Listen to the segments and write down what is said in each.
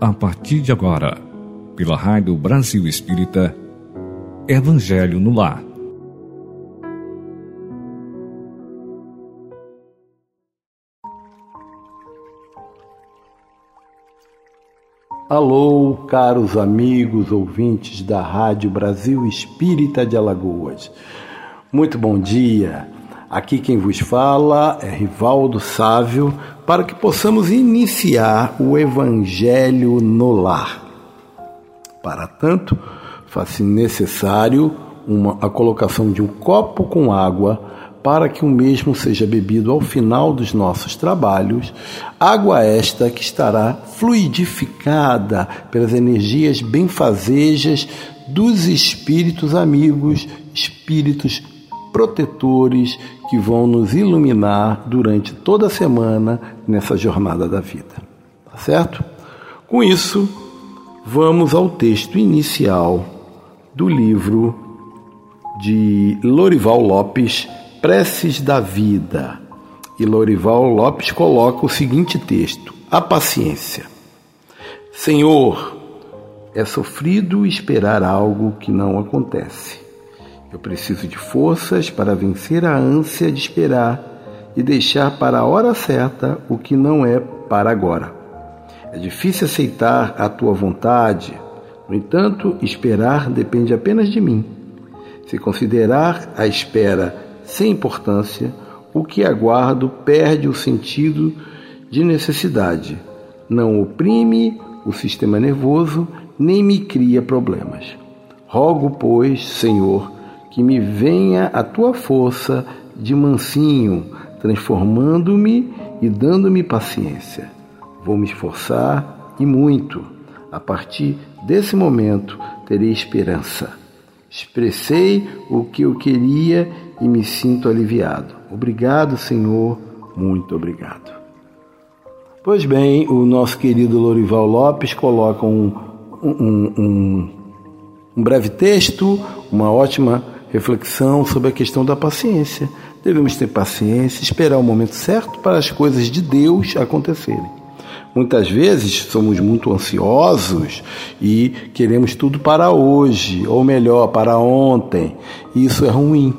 a partir de agora, pela Rádio Brasil Espírita, Evangelho no Lar. Alô, caros amigos ouvintes da Rádio Brasil Espírita de Alagoas. Muito bom dia. Aqui quem vos fala é Rivaldo Sávio para que possamos iniciar o Evangelho no lar. Para tanto, faz-se necessário uma, a colocação de um copo com água para que o mesmo seja bebido ao final dos nossos trabalhos, água esta que estará fluidificada pelas energias benfazejas dos espíritos amigos, espíritos protetores que vão nos iluminar durante toda a semana nessa jornada da vida. Tá certo? Com isso, vamos ao texto inicial do livro de Lorival Lopes, Preces da Vida. E Lorival Lopes coloca o seguinte texto: A paciência. Senhor, é sofrido esperar algo que não acontece. Eu preciso de forças para vencer a ânsia de esperar e deixar para a hora certa o que não é para agora. É difícil aceitar a tua vontade, no entanto, esperar depende apenas de mim. Se considerar a espera sem importância, o que aguardo perde o sentido de necessidade, não oprime o sistema nervoso, nem me cria problemas. Rogo, pois, Senhor, que me venha a tua força de mansinho, transformando-me e dando-me paciência. Vou me esforçar e muito. A partir desse momento terei esperança. Expressei o que eu queria e me sinto aliviado. Obrigado, Senhor, muito obrigado. Pois bem, o nosso querido Lorival Lopes coloca um, um, um, um breve texto, uma ótima reflexão sobre a questão da paciência. Devemos ter paciência, esperar o momento certo para as coisas de Deus acontecerem. Muitas vezes somos muito ansiosos e queremos tudo para hoje, ou melhor, para ontem. E isso é ruim.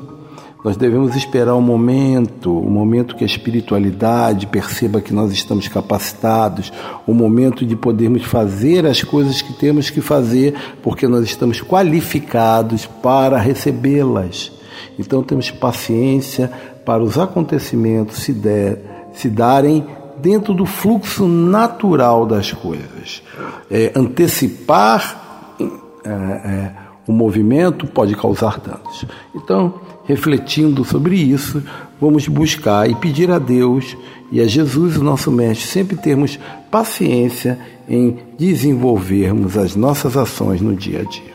Nós devemos esperar o um momento, o um momento que a espiritualidade perceba que nós estamos capacitados, o um momento de podermos fazer as coisas que temos que fazer, porque nós estamos qualificados para recebê-las. Então temos paciência para os acontecimentos se, der, se darem dentro do fluxo natural das coisas. É, antecipar é, é, o movimento pode causar danos. Então, refletindo sobre isso, vamos buscar e pedir a Deus e a Jesus, o nosso Mestre, sempre termos paciência em desenvolvermos as nossas ações no dia a dia.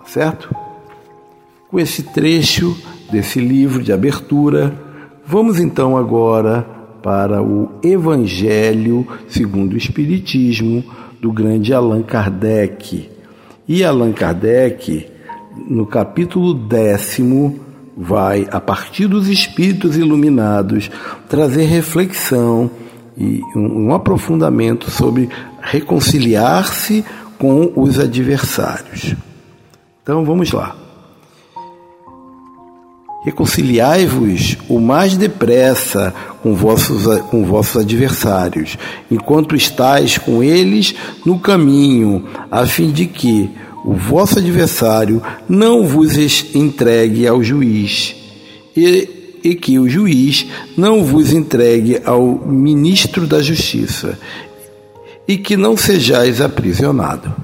Tá certo? Com esse trecho desse livro de abertura, vamos então agora para o Evangelho segundo o Espiritismo do grande Allan Kardec. E Allan Kardec, no capítulo décimo, vai, a partir dos espíritos iluminados, trazer reflexão e um aprofundamento sobre reconciliar-se com os adversários. Então vamos lá. Reconciliai-vos o mais depressa com vossos, com vossos adversários, enquanto estáis com eles no caminho, a fim de que, o vosso adversário não vos entregue ao juiz, e, e que o juiz não vos entregue ao ministro da justiça, e que não sejais aprisionado.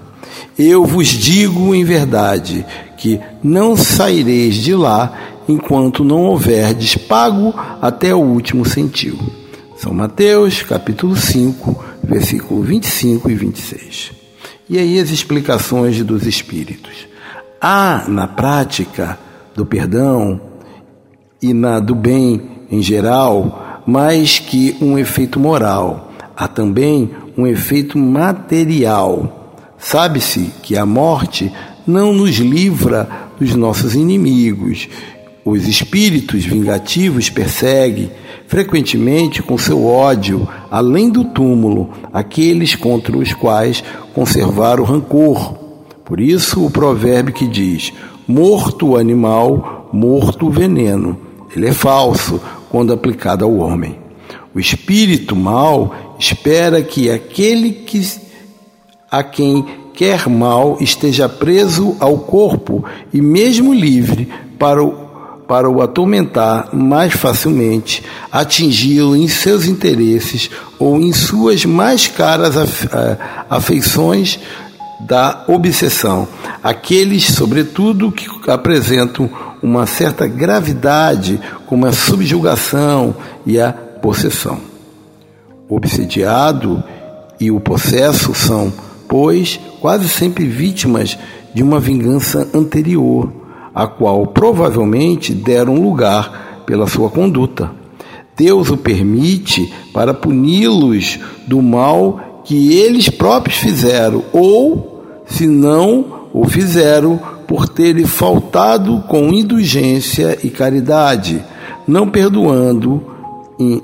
Eu vos digo em verdade que não saireis de lá enquanto não houverdes pago até o último centil. São Mateus, capítulo 5, versículo 25 e 26. E aí as explicações dos espíritos. Há na prática do perdão e na do bem em geral mais que um efeito moral, há também um efeito material. Sabe-se que a morte não nos livra dos nossos inimigos, Os espíritos vingativos perseguem, frequentemente com seu ódio, além do túmulo, aqueles contra os quais conservar o rancor. Por isso, o provérbio que diz: morto o animal, morto o veneno. Ele é falso quando aplicado ao homem. O espírito mal espera que aquele que a quem quer mal esteja preso ao corpo e mesmo livre para o, para o atormentar mais facilmente, atingi-lo em seus interesses ou em suas mais caras afeições da obsessão. Aqueles, sobretudo, que apresentam uma certa gravidade, como a subjugação e a possessão. O obsediado e o possesso são pois quase sempre vítimas de uma vingança anterior, a qual provavelmente deram lugar pela sua conduta. Deus o permite para puni-los do mal que eles próprios fizeram, ou, se não o fizeram, por terem faltado com indulgência e caridade, não perdoando,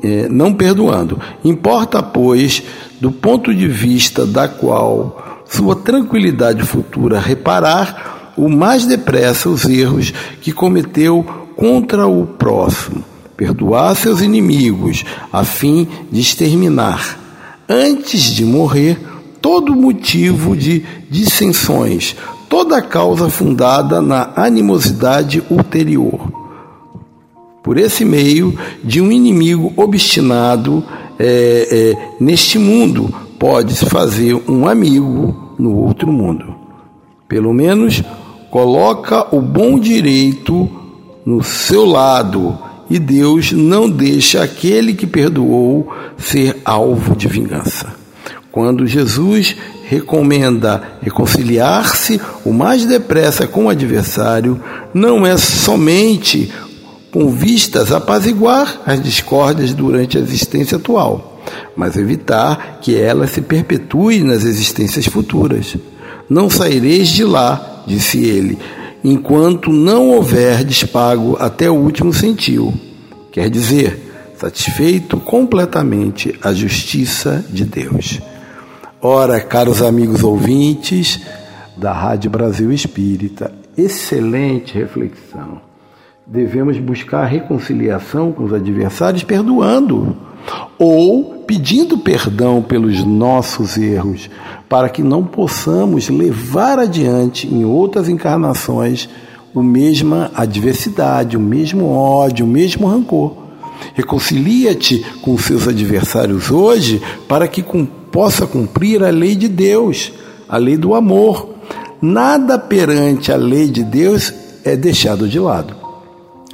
eh, não perdoando. Importa, pois, do ponto de vista da qual sua tranquilidade futura reparar o mais depressa os erros que cometeu contra o próximo, perdoar seus inimigos, a fim de exterminar, antes de morrer, todo motivo de dissensões, toda causa fundada na animosidade ulterior. Por esse meio de um inimigo obstinado é, é, neste mundo pode-se fazer um amigo no outro mundo. Pelo menos coloca o bom direito no seu lado e Deus não deixa aquele que perdoou ser alvo de vingança. Quando Jesus recomenda reconciliar-se o mais depressa com o adversário, não é somente com vistas a apaziguar as discórdias durante a existência atual, mas evitar que elas se perpetuem nas existências futuras. Não saireis de lá, disse ele, enquanto não houver despago até o último centil. Quer dizer, satisfeito completamente a justiça de Deus. Ora, caros amigos ouvintes da Rádio Brasil Espírita, excelente reflexão devemos buscar reconciliação com os adversários perdoando ou pedindo perdão pelos nossos erros, para que não possamos levar adiante em outras encarnações o mesma adversidade, o mesmo ódio, o mesmo rancor. Reconcilia-te com seus adversários hoje para que com, possa cumprir a lei de Deus, a lei do amor. Nada perante a lei de Deus é deixado de lado.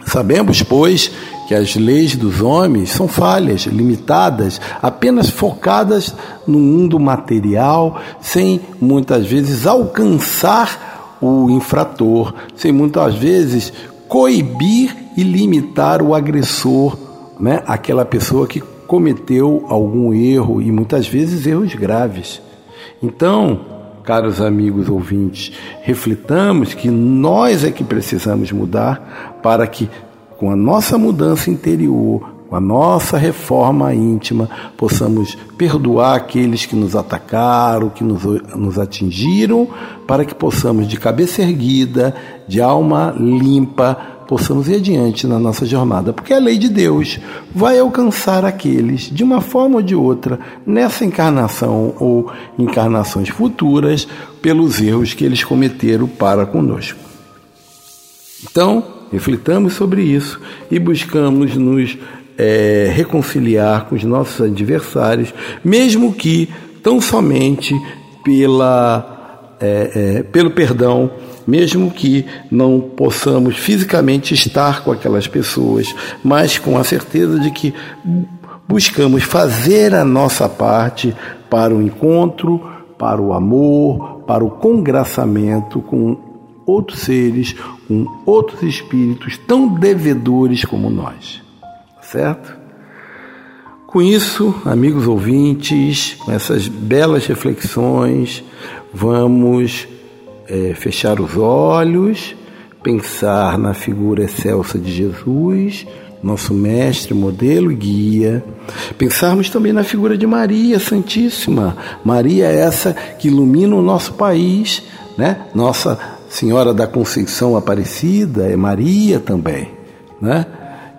Sabemos, pois, que as leis dos homens são falhas, limitadas, apenas focadas no mundo material, sem muitas vezes alcançar o infrator, sem muitas vezes coibir e limitar o agressor, né? aquela pessoa que cometeu algum erro e muitas vezes erros graves. Então, caros amigos ouvintes, reflitamos que nós é que precisamos mudar para que, com a nossa mudança interior, com a nossa reforma íntima, possamos perdoar aqueles que nos atacaram, que nos, nos atingiram, para que possamos, de cabeça erguida, de alma limpa, possamos ir adiante na nossa jornada, porque a lei de Deus vai alcançar aqueles, de uma forma ou de outra, nessa encarnação ou encarnações futuras, pelos erros que eles cometeram para conosco. Então, reflitamos sobre isso e buscamos nos é, reconciliar com os nossos adversários, mesmo que tão somente pela, é, é, pelo perdão mesmo que não possamos fisicamente estar com aquelas pessoas, mas com a certeza de que buscamos fazer a nossa parte para o encontro, para o amor, para o congraçamento com outros seres, com outros espíritos tão devedores como nós. Certo? Com isso, amigos ouvintes, com essas belas reflexões, vamos é, fechar os olhos, pensar na figura excelsa de Jesus, nosso mestre, modelo e guia. Pensarmos também na figura de Maria Santíssima. Maria é essa que ilumina o nosso país, né? Nossa Senhora da Conceição Aparecida é Maria também, né?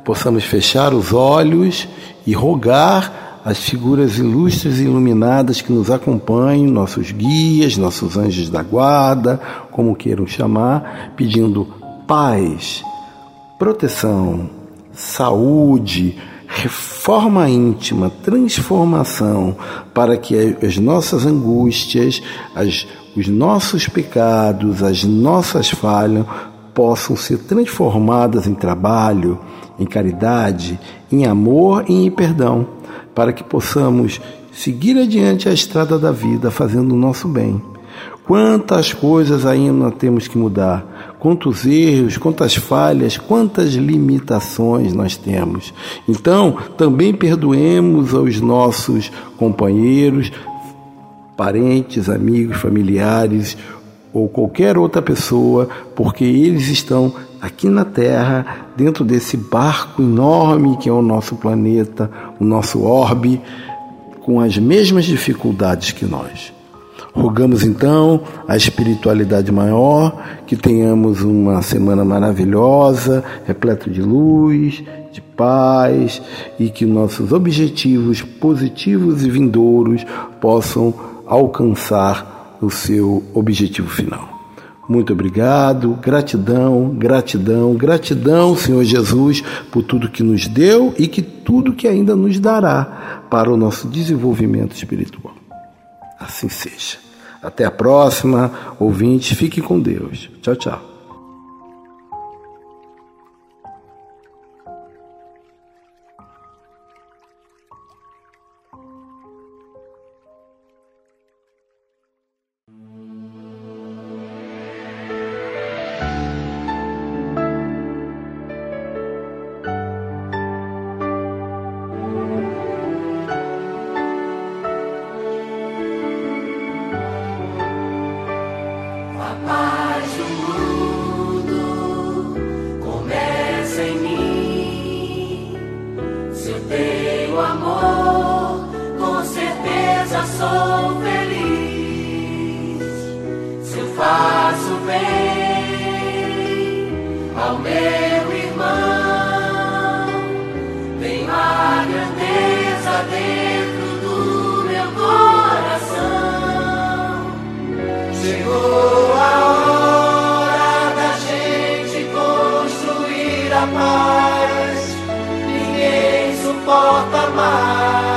Possamos fechar os olhos e rogar as figuras ilustres e iluminadas que nos acompanham, nossos guias, nossos anjos da guarda, como queiram chamar, pedindo paz, proteção, saúde, reforma íntima, transformação, para que as nossas angústias, as, os nossos pecados, as nossas falhas possam ser transformadas em trabalho, em caridade, em amor e em perdão para que possamos seguir adiante a estrada da vida fazendo o nosso bem. Quantas coisas ainda temos que mudar, quantos erros, quantas falhas, quantas limitações nós temos. Então, também perdoemos aos nossos companheiros, parentes, amigos, familiares ou qualquer outra pessoa, porque eles estão aqui na Terra, dentro desse barco enorme que é o nosso planeta, o nosso orbe, com as mesmas dificuldades que nós. Rogamos então a espiritualidade maior, que tenhamos uma semana maravilhosa, repleta de luz, de paz e que nossos objetivos positivos e vindouros possam alcançar o seu objetivo final. Muito obrigado, gratidão, gratidão, gratidão, Senhor Jesus, por tudo que nos deu e que tudo que ainda nos dará para o nosso desenvolvimento espiritual. Assim seja. Até a próxima, ouvintes, fique com Deus. Tchau, tchau. mais, ninguém suporta mais.